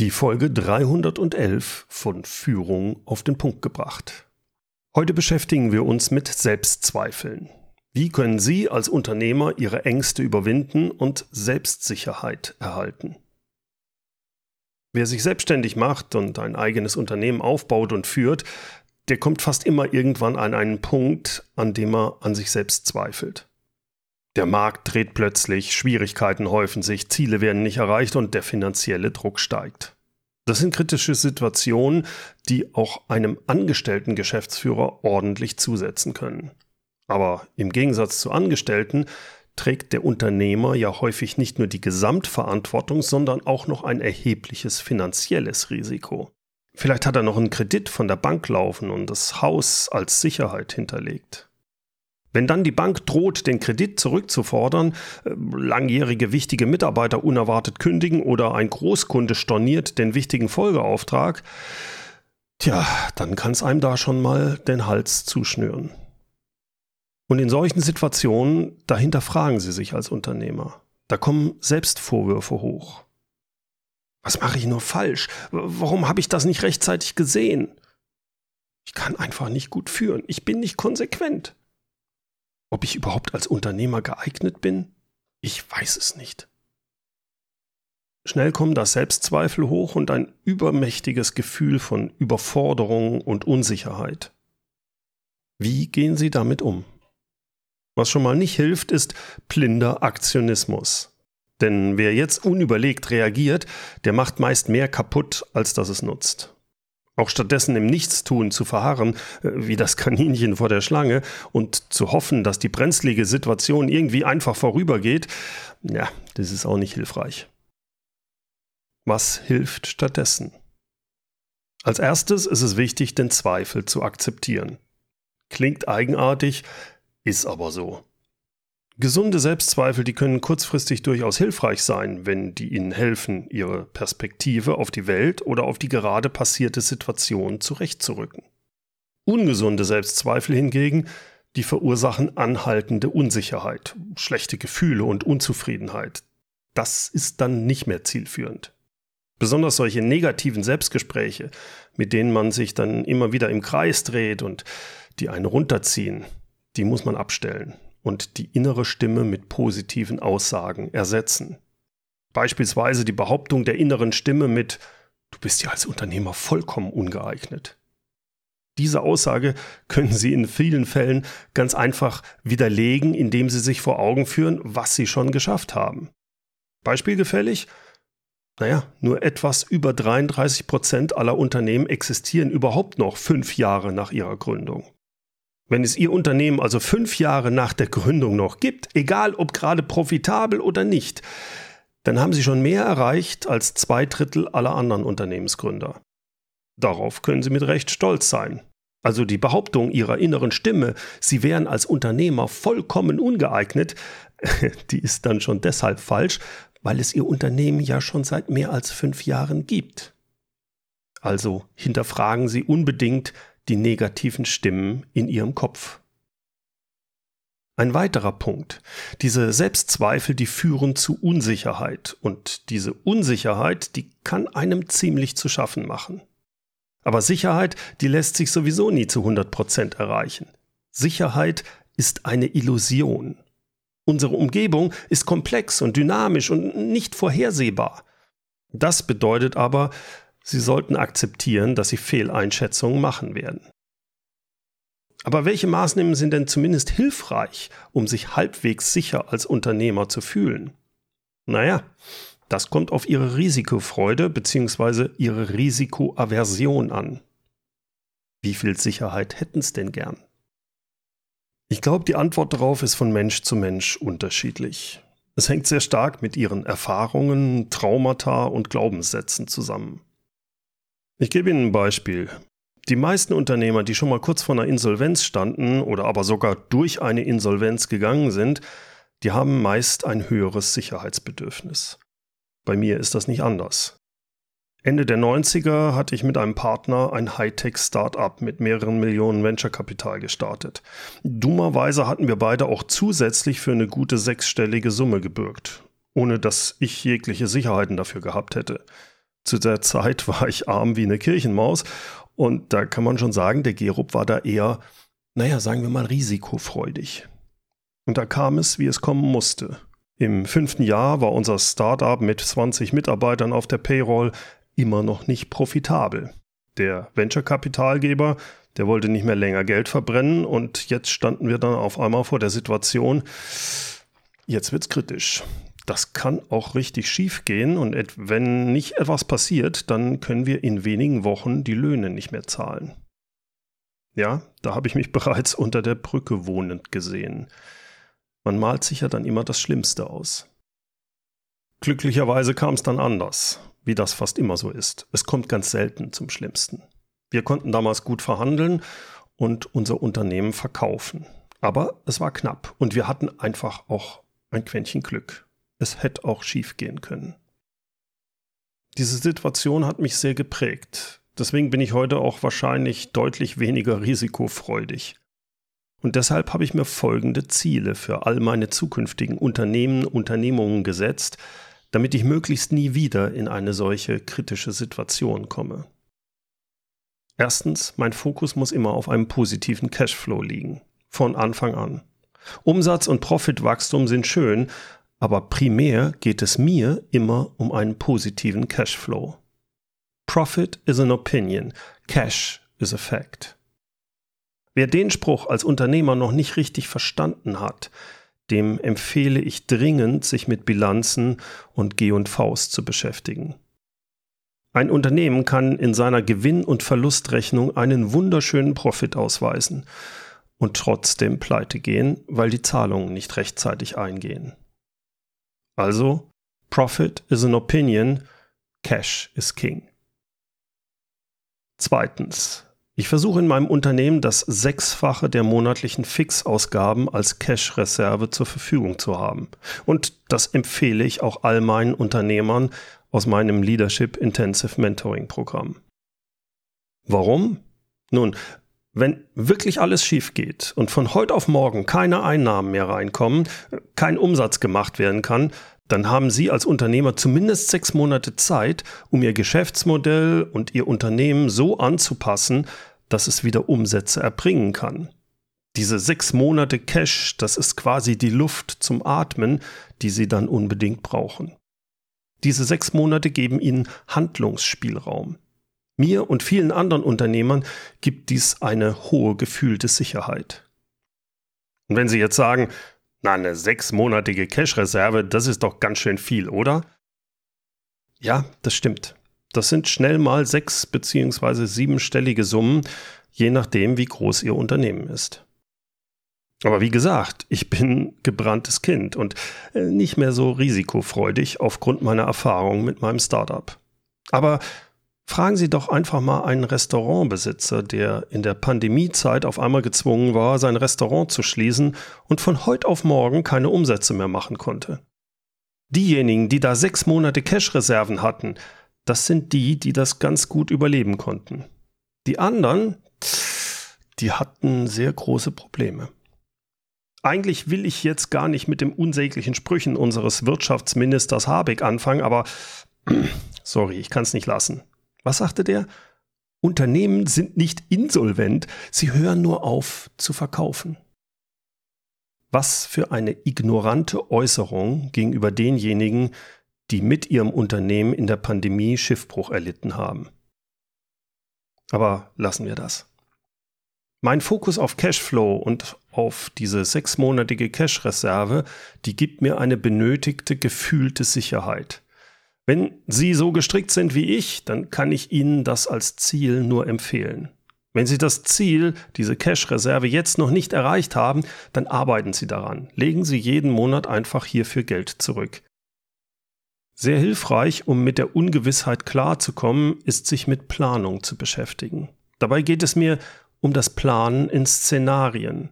Die Folge 311 von Führung auf den Punkt gebracht. Heute beschäftigen wir uns mit Selbstzweifeln. Wie können Sie als Unternehmer Ihre Ängste überwinden und Selbstsicherheit erhalten? Wer sich selbstständig macht und ein eigenes Unternehmen aufbaut und führt, der kommt fast immer irgendwann an einen Punkt, an dem er an sich selbst zweifelt. Der Markt dreht plötzlich, Schwierigkeiten häufen sich, Ziele werden nicht erreicht und der finanzielle Druck steigt. Das sind kritische Situationen, die auch einem angestellten Geschäftsführer ordentlich zusetzen können. Aber im Gegensatz zu Angestellten trägt der Unternehmer ja häufig nicht nur die Gesamtverantwortung, sondern auch noch ein erhebliches finanzielles Risiko. Vielleicht hat er noch einen Kredit von der Bank laufen und das Haus als Sicherheit hinterlegt. Wenn dann die Bank droht, den Kredit zurückzufordern, äh, langjährige wichtige Mitarbeiter unerwartet kündigen oder ein Großkunde storniert den wichtigen Folgeauftrag, tja, dann kann es einem da schon mal den Hals zuschnüren. Und in solchen Situationen, dahinter fragen Sie sich als Unternehmer. Da kommen Selbstvorwürfe hoch. Was mache ich nur falsch? Warum habe ich das nicht rechtzeitig gesehen? Ich kann einfach nicht gut führen. Ich bin nicht konsequent. Ob ich überhaupt als Unternehmer geeignet bin? Ich weiß es nicht. Schnell kommen da Selbstzweifel hoch und ein übermächtiges Gefühl von Überforderung und Unsicherheit. Wie gehen Sie damit um? Was schon mal nicht hilft, ist blinder Aktionismus. Denn wer jetzt unüberlegt reagiert, der macht meist mehr kaputt, als dass es nutzt. Auch stattdessen im Nichtstun zu verharren, äh, wie das Kaninchen vor der Schlange, und zu hoffen, dass die brenzlige Situation irgendwie einfach vorübergeht, ja, das ist auch nicht hilfreich. Was hilft stattdessen? Als erstes ist es wichtig, den Zweifel zu akzeptieren. Klingt eigenartig, ist aber so. Gesunde Selbstzweifel, die können kurzfristig durchaus hilfreich sein, wenn die Ihnen helfen, Ihre Perspektive auf die Welt oder auf die gerade passierte Situation zurechtzurücken. Ungesunde Selbstzweifel hingegen, die verursachen anhaltende Unsicherheit, schlechte Gefühle und Unzufriedenheit. Das ist dann nicht mehr zielführend. Besonders solche negativen Selbstgespräche, mit denen man sich dann immer wieder im Kreis dreht und die einen runterziehen, die muss man abstellen und die innere Stimme mit positiven Aussagen ersetzen. Beispielsweise die Behauptung der inneren Stimme mit Du bist ja als Unternehmer vollkommen ungeeignet. Diese Aussage können Sie in vielen Fällen ganz einfach widerlegen, indem Sie sich vor Augen führen, was Sie schon geschafft haben. Beispielgefällig? Naja, nur etwas über 33 Prozent aller Unternehmen existieren überhaupt noch fünf Jahre nach ihrer Gründung. Wenn es Ihr Unternehmen also fünf Jahre nach der Gründung noch gibt, egal ob gerade profitabel oder nicht, dann haben Sie schon mehr erreicht als zwei Drittel aller anderen Unternehmensgründer. Darauf können Sie mit Recht stolz sein. Also die Behauptung Ihrer inneren Stimme, Sie wären als Unternehmer vollkommen ungeeignet, die ist dann schon deshalb falsch, weil es Ihr Unternehmen ja schon seit mehr als fünf Jahren gibt. Also hinterfragen Sie unbedingt die negativen Stimmen in ihrem Kopf. Ein weiterer Punkt. Diese Selbstzweifel, die führen zu Unsicherheit. Und diese Unsicherheit, die kann einem ziemlich zu schaffen machen. Aber Sicherheit, die lässt sich sowieso nie zu 100 Prozent erreichen. Sicherheit ist eine Illusion. Unsere Umgebung ist komplex und dynamisch und nicht vorhersehbar. Das bedeutet aber, Sie sollten akzeptieren, dass Sie Fehleinschätzungen machen werden. Aber welche Maßnahmen sind denn zumindest hilfreich, um sich halbwegs sicher als Unternehmer zu fühlen? Naja, das kommt auf Ihre Risikofreude bzw. Ihre Risikoaversion an. Wie viel Sicherheit hätten es denn gern? Ich glaube, die Antwort darauf ist von Mensch zu Mensch unterschiedlich. Es hängt sehr stark mit ihren Erfahrungen, Traumata und Glaubenssätzen zusammen. Ich gebe Ihnen ein Beispiel. Die meisten Unternehmer, die schon mal kurz vor einer Insolvenz standen oder aber sogar durch eine Insolvenz gegangen sind, die haben meist ein höheres Sicherheitsbedürfnis. Bei mir ist das nicht anders. Ende der 90er hatte ich mit einem Partner ein Hightech-Startup mit mehreren Millionen Venture-Kapital gestartet. Dummerweise hatten wir beide auch zusätzlich für eine gute sechsstellige Summe gebürgt, ohne dass ich jegliche Sicherheiten dafür gehabt hätte. Zu der Zeit war ich arm wie eine Kirchenmaus und da kann man schon sagen, der Gerob war da eher, naja, sagen wir mal, risikofreudig. Und da kam es, wie es kommen musste. Im fünften Jahr war unser Startup mit 20 Mitarbeitern auf der Payroll immer noch nicht profitabel. Der Venture-Kapitalgeber, der wollte nicht mehr länger Geld verbrennen und jetzt standen wir dann auf einmal vor der Situation, jetzt wird's kritisch. Das kann auch richtig schief gehen und wenn nicht etwas passiert, dann können wir in wenigen Wochen die Löhne nicht mehr zahlen. Ja, da habe ich mich bereits unter der Brücke wohnend gesehen. Man malt sich ja dann immer das Schlimmste aus. Glücklicherweise kam es dann anders, wie das fast immer so ist. Es kommt ganz selten zum Schlimmsten. Wir konnten damals gut verhandeln und unser Unternehmen verkaufen. Aber es war knapp und wir hatten einfach auch ein Quäntchen Glück. Es hätte auch schief gehen können. Diese Situation hat mich sehr geprägt. Deswegen bin ich heute auch wahrscheinlich deutlich weniger risikofreudig. Und deshalb habe ich mir folgende Ziele für all meine zukünftigen Unternehmen, Unternehmungen gesetzt, damit ich möglichst nie wieder in eine solche kritische Situation komme. Erstens, mein Fokus muss immer auf einem positiven Cashflow liegen, von Anfang an. Umsatz und Profitwachstum sind schön, aber primär geht es mir immer um einen positiven Cashflow. Profit is an opinion, Cash is a fact. Wer den Spruch als Unternehmer noch nicht richtig verstanden hat, dem empfehle ich dringend, sich mit Bilanzen und G&Vs zu beschäftigen. Ein Unternehmen kann in seiner Gewinn- und Verlustrechnung einen wunderschönen Profit ausweisen und trotzdem pleite gehen, weil die Zahlungen nicht rechtzeitig eingehen. Also, Profit is an opinion, Cash is King. Zweitens, ich versuche in meinem Unternehmen das Sechsfache der monatlichen Fixausgaben als Cash-Reserve zur Verfügung zu haben. Und das empfehle ich auch all meinen Unternehmern aus meinem Leadership Intensive Mentoring Programm. Warum? Nun, wenn wirklich alles schief geht und von heute auf morgen keine Einnahmen mehr reinkommen, kein Umsatz gemacht werden kann, dann haben Sie als Unternehmer zumindest sechs Monate Zeit, um Ihr Geschäftsmodell und Ihr Unternehmen so anzupassen, dass es wieder Umsätze erbringen kann. Diese sechs Monate Cash, das ist quasi die Luft zum Atmen, die Sie dann unbedingt brauchen. Diese sechs Monate geben Ihnen Handlungsspielraum. Mir und vielen anderen Unternehmern gibt dies eine hohe gefühlte Sicherheit. Und wenn Sie jetzt sagen, na, eine sechsmonatige Cash-Reserve, das ist doch ganz schön viel, oder? Ja, das stimmt. Das sind schnell mal sechs beziehungsweise siebenstellige Summen, je nachdem, wie groß Ihr Unternehmen ist. Aber wie gesagt, ich bin gebranntes Kind und äh, nicht mehr so risikofreudig aufgrund meiner Erfahrung mit meinem Startup. Aber fragen Sie doch einfach mal einen Restaurantbesitzer, der in der Pandemiezeit auf einmal gezwungen war, sein Restaurant zu schließen und von heute auf morgen keine Umsätze mehr machen konnte. Diejenigen, die da sechs Monate Cash-Reserven hatten, das sind die, die das ganz gut überleben konnten. Die anderen, die hatten sehr große Probleme. Eigentlich will ich jetzt gar nicht mit den unsäglichen Sprüchen unseres Wirtschaftsministers Habeck anfangen, aber sorry, ich kann es nicht lassen. Was sagte der? Unternehmen sind nicht insolvent, sie hören nur auf zu verkaufen. Was für eine ignorante Äußerung gegenüber denjenigen, die mit ihrem Unternehmen in der Pandemie Schiffbruch erlitten haben. Aber lassen wir das. Mein Fokus auf Cashflow und auf diese sechsmonatige Cash-Reserve, die gibt mir eine benötigte, gefühlte Sicherheit. Wenn Sie so gestrickt sind wie ich, dann kann ich Ihnen das als Ziel nur empfehlen. Wenn Sie das Ziel, diese Cash-Reserve jetzt noch nicht erreicht haben, dann arbeiten Sie daran. Legen Sie jeden Monat einfach hierfür Geld zurück. Sehr hilfreich, um mit der Ungewissheit klarzukommen, ist sich mit Planung zu beschäftigen. Dabei geht es mir um das Planen in Szenarien.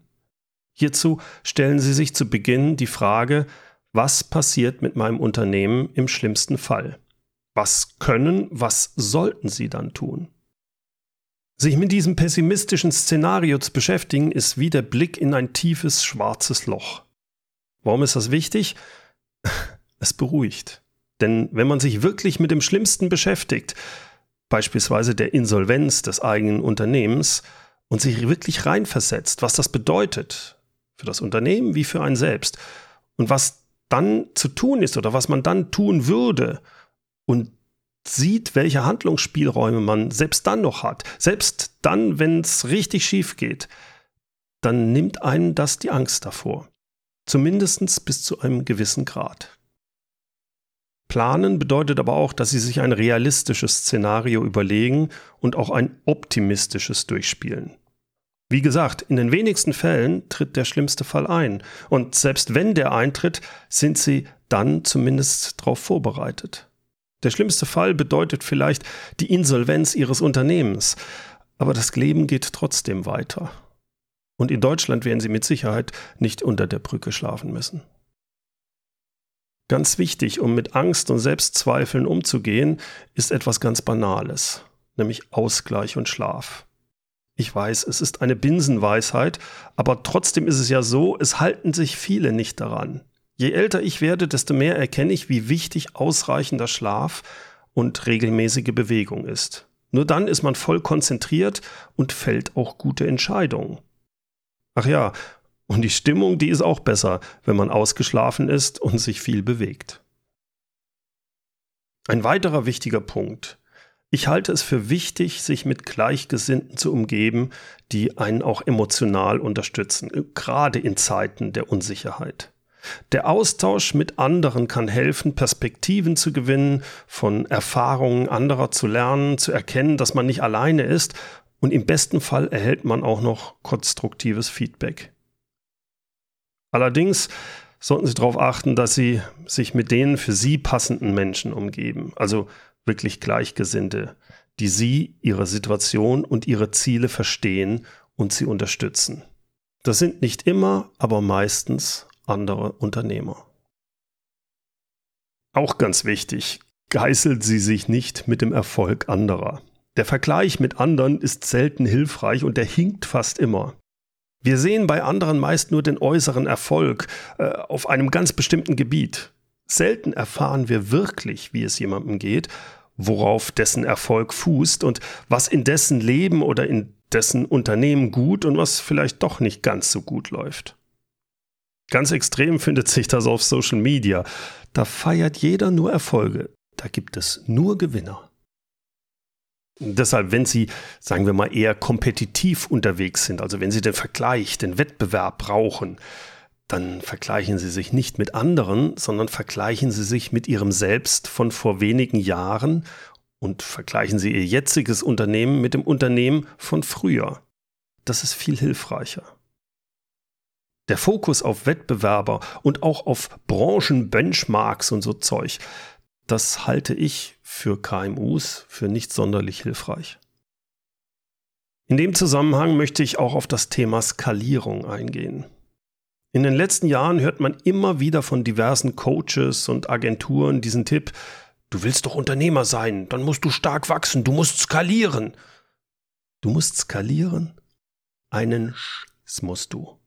Hierzu stellen Sie sich zu Beginn die Frage, was passiert mit meinem Unternehmen im schlimmsten Fall? Was können, was sollten Sie dann tun? Sich mit diesem pessimistischen Szenario zu beschäftigen, ist wie der Blick in ein tiefes schwarzes Loch. Warum ist das wichtig? Es beruhigt. Denn wenn man sich wirklich mit dem Schlimmsten beschäftigt, beispielsweise der Insolvenz des eigenen Unternehmens, und sich wirklich reinversetzt, was das bedeutet, für das Unternehmen wie für einen selbst, und was dann zu tun ist oder was man dann tun würde, und sieht, welche Handlungsspielräume man selbst dann noch hat, selbst dann, wenn es richtig schief geht, dann nimmt einen das die Angst davor. Zumindest bis zu einem gewissen Grad. Planen bedeutet aber auch, dass Sie sich ein realistisches Szenario überlegen und auch ein optimistisches durchspielen. Wie gesagt, in den wenigsten Fällen tritt der schlimmste Fall ein. Und selbst wenn der eintritt, sind Sie dann zumindest darauf vorbereitet. Der schlimmste Fall bedeutet vielleicht die Insolvenz Ihres Unternehmens. Aber das Leben geht trotzdem weiter. Und in Deutschland werden Sie mit Sicherheit nicht unter der Brücke schlafen müssen. Ganz wichtig, um mit Angst und Selbstzweifeln umzugehen, ist etwas ganz Banales, nämlich Ausgleich und Schlaf. Ich weiß, es ist eine Binsenweisheit, aber trotzdem ist es ja so, es halten sich viele nicht daran. Je älter ich werde, desto mehr erkenne ich, wie wichtig ausreichender Schlaf und regelmäßige Bewegung ist. Nur dann ist man voll konzentriert und fällt auch gute Entscheidungen. Ach ja, und die Stimmung, die ist auch besser, wenn man ausgeschlafen ist und sich viel bewegt. Ein weiterer wichtiger Punkt. Ich halte es für wichtig, sich mit Gleichgesinnten zu umgeben, die einen auch emotional unterstützen, gerade in Zeiten der Unsicherheit. Der Austausch mit anderen kann helfen, Perspektiven zu gewinnen, von Erfahrungen anderer zu lernen, zu erkennen, dass man nicht alleine ist und im besten Fall erhält man auch noch konstruktives Feedback. Allerdings sollten Sie darauf achten, dass Sie sich mit den für Sie passenden Menschen umgeben, also wirklich Gleichgesinnte, die Sie, Ihre Situation und Ihre Ziele verstehen und Sie unterstützen. Das sind nicht immer, aber meistens andere Unternehmer. Auch ganz wichtig, geißeln Sie sich nicht mit dem Erfolg anderer. Der Vergleich mit anderen ist selten hilfreich und der hinkt fast immer. Wir sehen bei anderen meist nur den äußeren Erfolg äh, auf einem ganz bestimmten Gebiet. Selten erfahren wir wirklich, wie es jemandem geht, worauf dessen Erfolg fußt und was in dessen Leben oder in dessen Unternehmen gut und was vielleicht doch nicht ganz so gut läuft. Ganz extrem findet sich das auf Social Media. Da feiert jeder nur Erfolge. Da gibt es nur Gewinner. Deshalb, wenn Sie, sagen wir mal, eher kompetitiv unterwegs sind, also wenn Sie den Vergleich, den Wettbewerb brauchen, dann vergleichen Sie sich nicht mit anderen, sondern vergleichen Sie sich mit Ihrem Selbst von vor wenigen Jahren und vergleichen Sie Ihr jetziges Unternehmen mit dem Unternehmen von früher. Das ist viel hilfreicher. Der Fokus auf Wettbewerber und auch auf Branchenbenchmarks und so Zeug, das halte ich für KMUs für nicht sonderlich hilfreich. In dem Zusammenhang möchte ich auch auf das Thema Skalierung eingehen. In den letzten Jahren hört man immer wieder von diversen Coaches und Agenturen diesen Tipp, du willst doch Unternehmer sein, dann musst du stark wachsen, du musst skalieren. Du musst skalieren? Einen Sch musst du.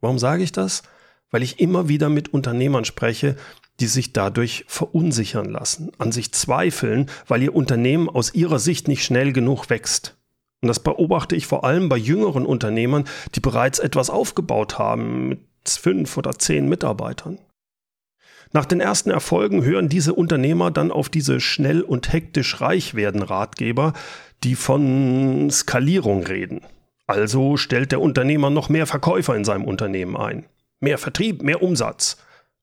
Warum sage ich das? Weil ich immer wieder mit Unternehmern spreche, die sich dadurch verunsichern lassen, an sich zweifeln, weil ihr Unternehmen aus ihrer Sicht nicht schnell genug wächst. Und das beobachte ich vor allem bei jüngeren Unternehmern, die bereits etwas aufgebaut haben mit fünf oder zehn Mitarbeitern. Nach den ersten Erfolgen hören diese Unternehmer dann auf diese schnell und hektisch reich werden Ratgeber, die von Skalierung reden. Also stellt der Unternehmer noch mehr Verkäufer in seinem Unternehmen ein. Mehr Vertrieb, mehr Umsatz.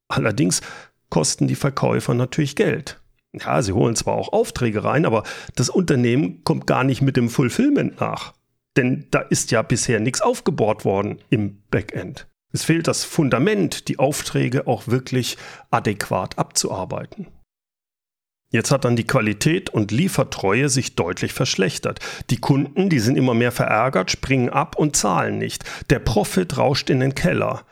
Allerdings kosten die Verkäufer natürlich Geld. Ja, sie holen zwar auch Aufträge rein, aber das Unternehmen kommt gar nicht mit dem Fulfillment nach. Denn da ist ja bisher nichts aufgebaut worden im Backend. Es fehlt das Fundament, die Aufträge auch wirklich adäquat abzuarbeiten. Jetzt hat dann die Qualität und Liefertreue sich deutlich verschlechtert. Die Kunden, die sind immer mehr verärgert, springen ab und zahlen nicht. Der Profit rauscht in den Keller.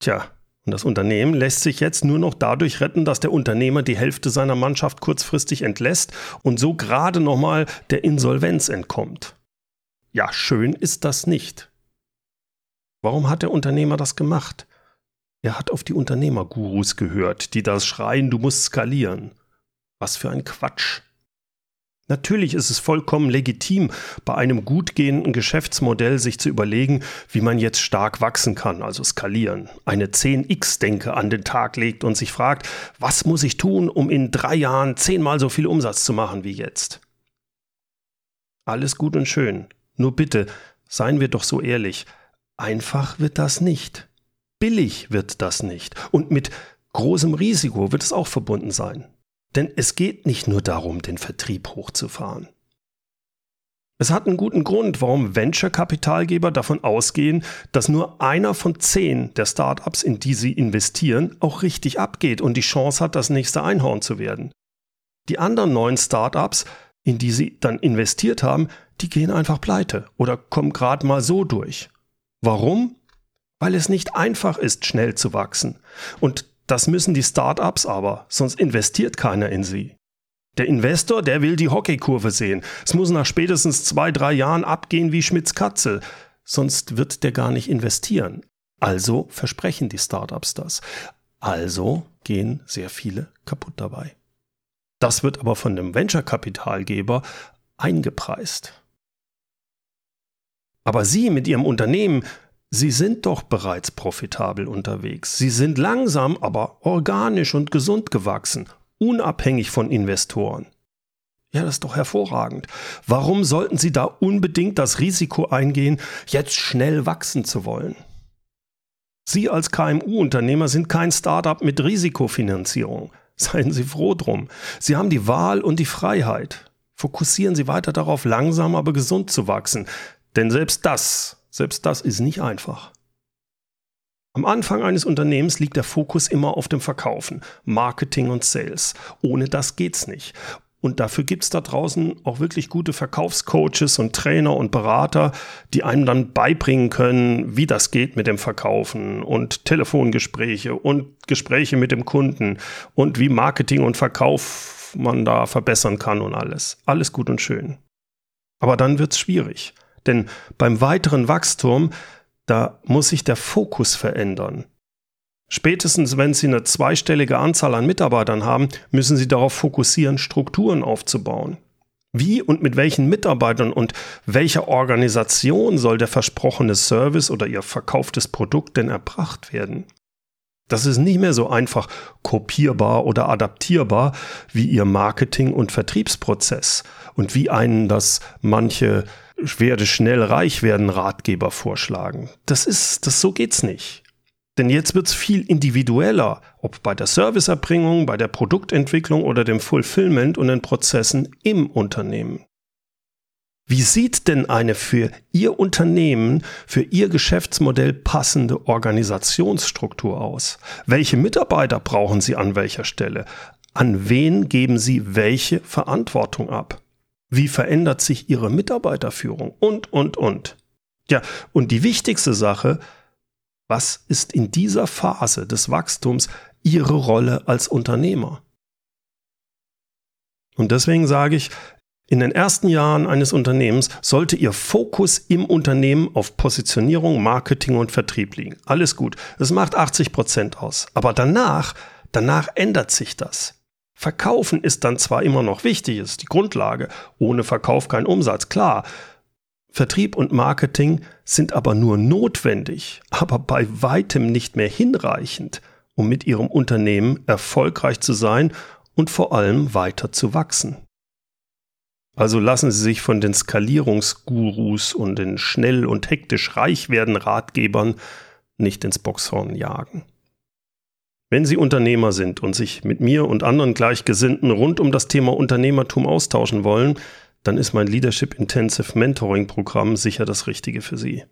Tja, und das Unternehmen lässt sich jetzt nur noch dadurch retten, dass der Unternehmer die Hälfte seiner Mannschaft kurzfristig entlässt und so gerade nochmal der Insolvenz entkommt. Ja, schön ist das nicht. Warum hat der Unternehmer das gemacht? Er hat auf die Unternehmergurus gehört, die das schreien, du musst skalieren. Was für ein Quatsch. Natürlich ist es vollkommen legitim, bei einem gut gehenden Geschäftsmodell sich zu überlegen, wie man jetzt stark wachsen kann, also skalieren, eine 10x-Denke an den Tag legt und sich fragt, was muss ich tun, um in drei Jahren zehnmal so viel Umsatz zu machen wie jetzt? Alles gut und schön. Nur bitte, seien wir doch so ehrlich, einfach wird das nicht. Billig wird das nicht. Und mit großem Risiko wird es auch verbunden sein. Denn es geht nicht nur darum, den Vertrieb hochzufahren. Es hat einen guten Grund, warum Venture-Kapitalgeber davon ausgehen, dass nur einer von zehn der Startups, in die sie investieren, auch richtig abgeht und die Chance hat, das nächste Einhorn zu werden. Die anderen neun Startups, in die sie dann investiert haben, die gehen einfach pleite oder kommen gerade mal so durch. Warum? Weil es nicht einfach ist, schnell zu wachsen. Und das müssen die Startups aber, sonst investiert keiner in sie. Der Investor, der will die Hockeykurve sehen. Es muss nach spätestens zwei, drei Jahren abgehen wie Schmitz Katzel. Sonst wird der gar nicht investieren. Also versprechen die Startups das. Also gehen sehr viele kaputt dabei. Das wird aber von dem Venture-Kapitalgeber eingepreist. Aber Sie mit Ihrem Unternehmen Sie sind doch bereits profitabel unterwegs. Sie sind langsam, aber organisch und gesund gewachsen, unabhängig von Investoren. Ja, das ist doch hervorragend. Warum sollten Sie da unbedingt das Risiko eingehen, jetzt schnell wachsen zu wollen? Sie als KMU-Unternehmer sind kein Startup mit Risikofinanzierung. Seien Sie froh drum. Sie haben die Wahl und die Freiheit. Fokussieren Sie weiter darauf, langsam aber gesund zu wachsen. Denn selbst das selbst das ist nicht einfach. Am Anfang eines Unternehmens liegt der Fokus immer auf dem Verkaufen, Marketing und Sales. Ohne das geht's nicht. Und dafür gibt's da draußen auch wirklich gute Verkaufscoaches und Trainer und Berater, die einem dann beibringen können, wie das geht mit dem Verkaufen und Telefongespräche und Gespräche mit dem Kunden und wie Marketing und Verkauf man da verbessern kann und alles. Alles gut und schön. Aber dann wird's schwierig. Denn beim weiteren Wachstum, da muss sich der Fokus verändern. Spätestens wenn Sie eine zweistellige Anzahl an Mitarbeitern haben, müssen Sie darauf fokussieren, Strukturen aufzubauen. Wie und mit welchen Mitarbeitern und welcher Organisation soll der versprochene Service oder Ihr verkauftes Produkt denn erbracht werden? Das ist nicht mehr so einfach kopierbar oder adaptierbar wie Ihr Marketing- und Vertriebsprozess und wie einen das manche werde schnell reich werden Ratgeber vorschlagen. Das ist, das so geht's nicht. Denn jetzt wird's viel individueller, ob bei der Serviceerbringung, bei der Produktentwicklung oder dem Fulfillment und den Prozessen im Unternehmen. Wie sieht denn eine für Ihr Unternehmen, für Ihr Geschäftsmodell passende Organisationsstruktur aus? Welche Mitarbeiter brauchen Sie an welcher Stelle? An wen geben Sie welche Verantwortung ab? Wie verändert sich Ihre Mitarbeiterführung? Und, und, und. Ja, und die wichtigste Sache, was ist in dieser Phase des Wachstums Ihre Rolle als Unternehmer? Und deswegen sage ich, in den ersten Jahren eines Unternehmens sollte Ihr Fokus im Unternehmen auf Positionierung, Marketing und Vertrieb liegen. Alles gut. Das macht 80 Prozent aus. Aber danach, danach ändert sich das. Verkaufen ist dann zwar immer noch wichtig, ist die Grundlage. Ohne Verkauf kein Umsatz, klar. Vertrieb und Marketing sind aber nur notwendig, aber bei weitem nicht mehr hinreichend, um mit ihrem Unternehmen erfolgreich zu sein und vor allem weiter zu wachsen. Also lassen Sie sich von den Skalierungsgurus und den schnell und hektisch reich werden Ratgebern nicht ins Boxhorn jagen. Wenn Sie Unternehmer sind und sich mit mir und anderen Gleichgesinnten rund um das Thema Unternehmertum austauschen wollen, dann ist mein Leadership Intensive Mentoring Programm sicher das Richtige für Sie.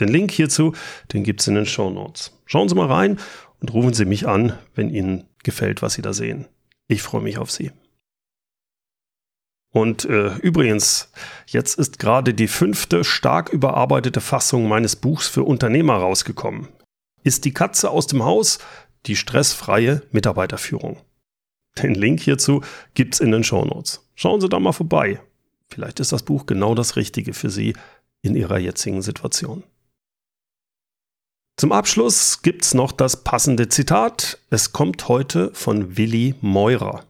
Den Link hierzu, den gibt es in den Show Notes. Schauen Sie mal rein und rufen Sie mich an, wenn Ihnen gefällt, was Sie da sehen. Ich freue mich auf Sie. Und äh, übrigens, jetzt ist gerade die fünfte stark überarbeitete Fassung meines Buchs für Unternehmer rausgekommen. Ist die Katze aus dem Haus? Die stressfreie Mitarbeiterführung. Den Link hierzu gibt's in den Shownotes. Schauen Sie da mal vorbei. Vielleicht ist das Buch genau das Richtige für Sie in Ihrer jetzigen Situation. Zum Abschluss gibt's noch das passende Zitat. Es kommt heute von Willi Meurer.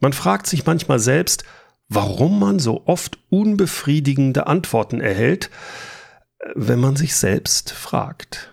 Man fragt sich manchmal selbst, warum man so oft unbefriedigende Antworten erhält, wenn man sich selbst fragt.